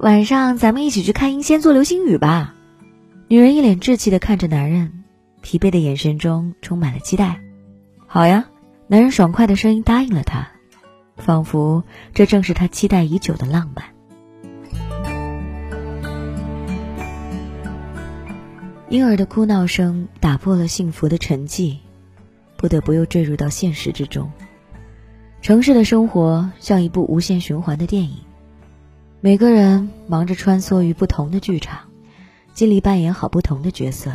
晚上咱们一起去看英仙座流星雨吧。女人一脸稚气的看着男人，疲惫的眼神中充满了期待。好呀，男人爽快的声音答应了她，仿佛这正是他期待已久的浪漫。婴儿的哭闹声打破了幸福的沉寂，不得不又坠入到现实之中。城市的生活像一部无限循环的电影，每个人忙着穿梭于不同的剧场，尽力扮演好不同的角色，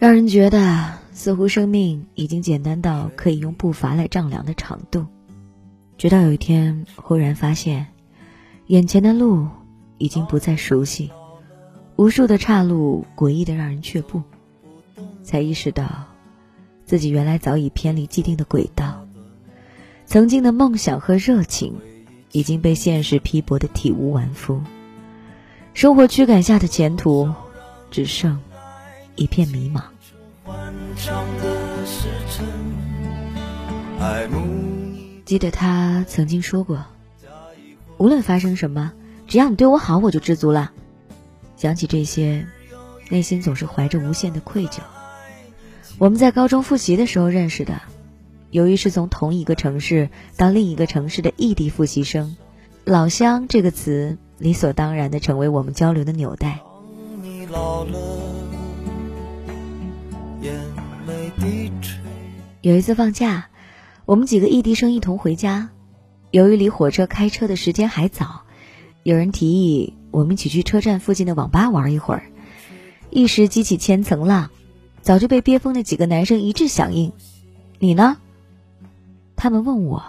让人觉得似乎生命已经简单到可以用步伐来丈量的长度。直到有一天，忽然发现，眼前的路已经不再熟悉。无数的岔路，诡异的让人却步，才意识到，自己原来早已偏离既定的轨道。曾经的梦想和热情，已经被现实批驳的体无完肤。生活驱赶下的前途，只剩一片迷茫。记得他曾经说过：“无论发生什么，只要你对我好，我就知足了。”想起这些，内心总是怀着无限的愧疚。我们在高中复习的时候认识的，由于是从同一个城市到另一个城市的异地复习生，“老乡”这个词理所当然的成为我们交流的纽带。有一次放假，我们几个异地生一同回家，由于离火车开车的时间还早，有人提议。我们一起去车站附近的网吧玩一会儿，一时激起千层浪，早就被憋疯的几个男生一致响应。你呢？他们问我，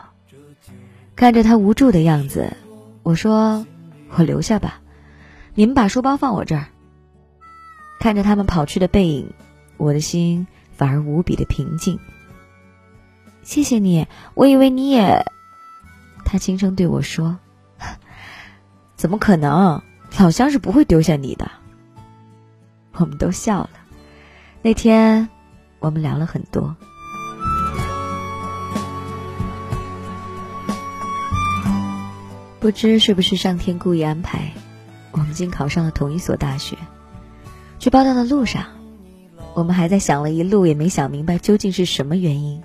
看着他无助的样子，我说：“我留下吧，你们把书包放我这儿。”看着他们跑去的背影，我的心反而无比的平静。谢谢你，我以为你也……他轻声对我说：“怎么可能？”老乡是不会丢下你的。我们都笑了。那天，我们聊了很多。不知是不是上天故意安排，我们竟考上了同一所大学。去报道的路上，我们还在想了一路，也没想明白究竟是什么原因。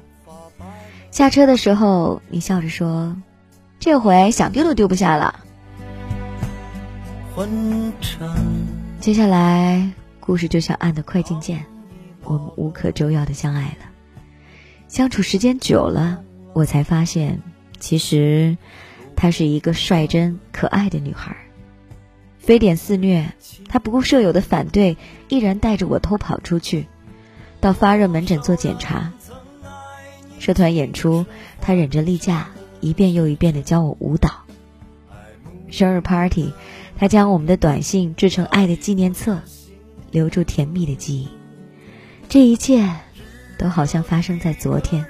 下车的时候，你笑着说：“这回想丢都丢不下了。”接下来，故事就像按的快进键，我们无可救药的相爱了。相处时间久了，我才发现，其实她是一个率真可爱的女孩。非典肆虐，她不顾舍友的反对，毅然带着我偷跑出去，到发热门诊做检查。社团演出，她忍着例假，一遍又一遍的教我舞蹈。生日 party。她将我们的短信制成爱的纪念册，留住甜蜜的记忆。这一切，都好像发生在昨天。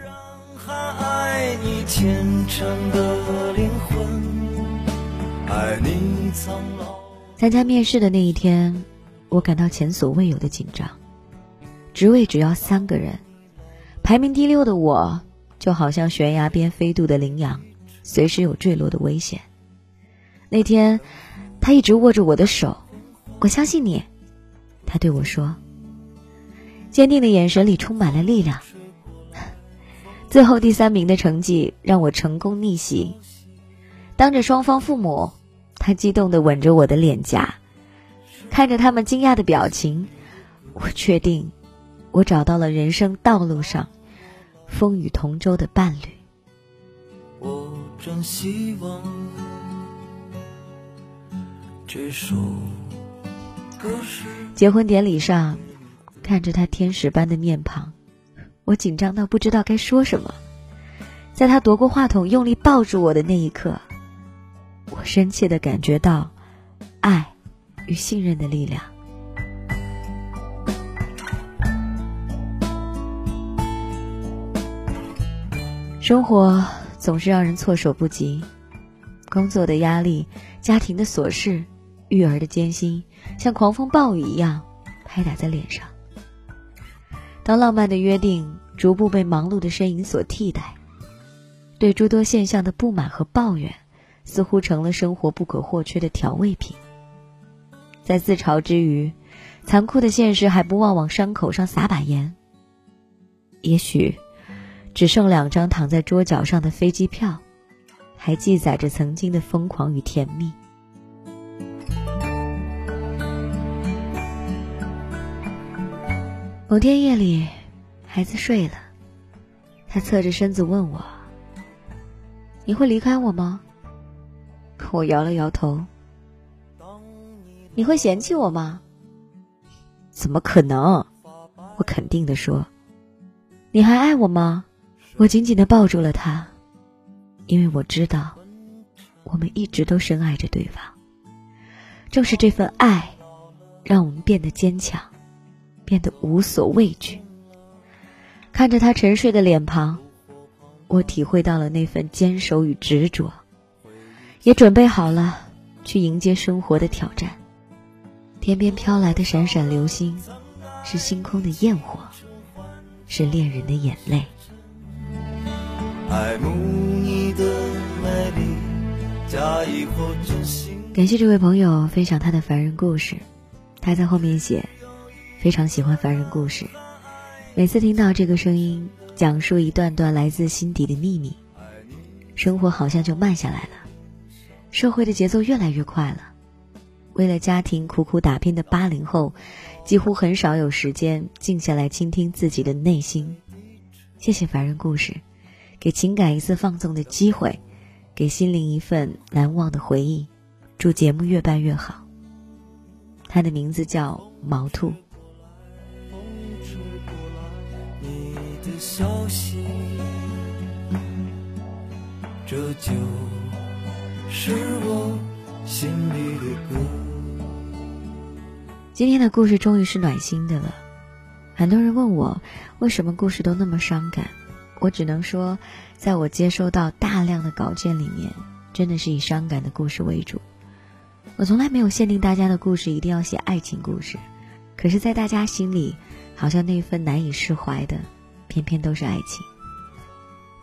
参加面试的那一天，我感到前所未有的紧张。职位只要三个人，排名第六的我，就好像悬崖边飞渡的羚羊，随时有坠落的危险。那天。他一直握着我的手，我相信你，他对我说。坚定的眼神里充满了力量。最后第三名的成绩让我成功逆袭，当着双方父母，他激动的吻着我的脸颊，看着他们惊讶的表情，我确定，我找到了人生道路上风雨同舟的伴侣。我真希望。结婚典礼上，看着他天使般的面庞，我紧张到不知道该说什么。在他夺过话筒，用力抱住我的那一刻，我深切的感觉到爱与信任的力量。生活总是让人措手不及，工作的压力，家庭的琐事。育儿的艰辛像狂风暴雨一样拍打在脸上。当浪漫的约定逐步被忙碌的身影所替代，对诸多现象的不满和抱怨，似乎成了生活不可或缺的调味品。在自嘲之余，残酷的现实还不忘往伤口上撒把盐。也许，只剩两张躺在桌角上的飞机票，还记载着曾经的疯狂与甜蜜。某天夜里，孩子睡了，他侧着身子问我：“你会离开我吗？”我摇了摇头。你会嫌弃我吗？怎么可能？我肯定的说。你还爱我吗？我紧紧的抱住了他，因为我知道，我们一直都深爱着对方。正是这份爱，让我们变得坚强，变得无所畏惧。看着他沉睡的脸庞，我体会到了那份坚守与执着，也准备好了去迎接生活的挑战。天边飘来的闪闪流星，是星空的焰火，是恋人的眼泪。感谢这位朋友分享他的凡人故事，他在后面写，非常喜欢凡人故事，每次听到这个声音讲述一段段来自心底的秘密，生活好像就慢下来了，社会的节奏越来越快了。为了家庭苦苦打拼的八零后，几乎很少有时间静下来倾听自己的内心。谢谢凡人故事，给情感一次放纵的机会，给心灵一份难忘的回忆。祝节目越办越好。他的名字叫毛兔。这就是我心里的歌。今天的故事终于是暖心的了。很多人问我，为什么故事都那么伤感？我只能说，在我接收到大量的稿件里面，真的是以伤感的故事为主。我从来没有限定大家的故事一定要写爱情故事，可是，在大家心里，好像那份难以释怀的，偏偏都是爱情。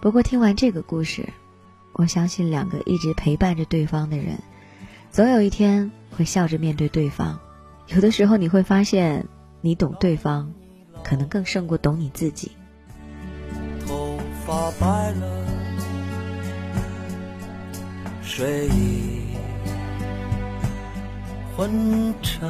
不过，听完这个故事，我相信两个一直陪伴着对方的人，总有一天会笑着面对对方。有的时候你会发现，你懂对方，可能更胜过懂你自己。头发白了，睡意昏沉。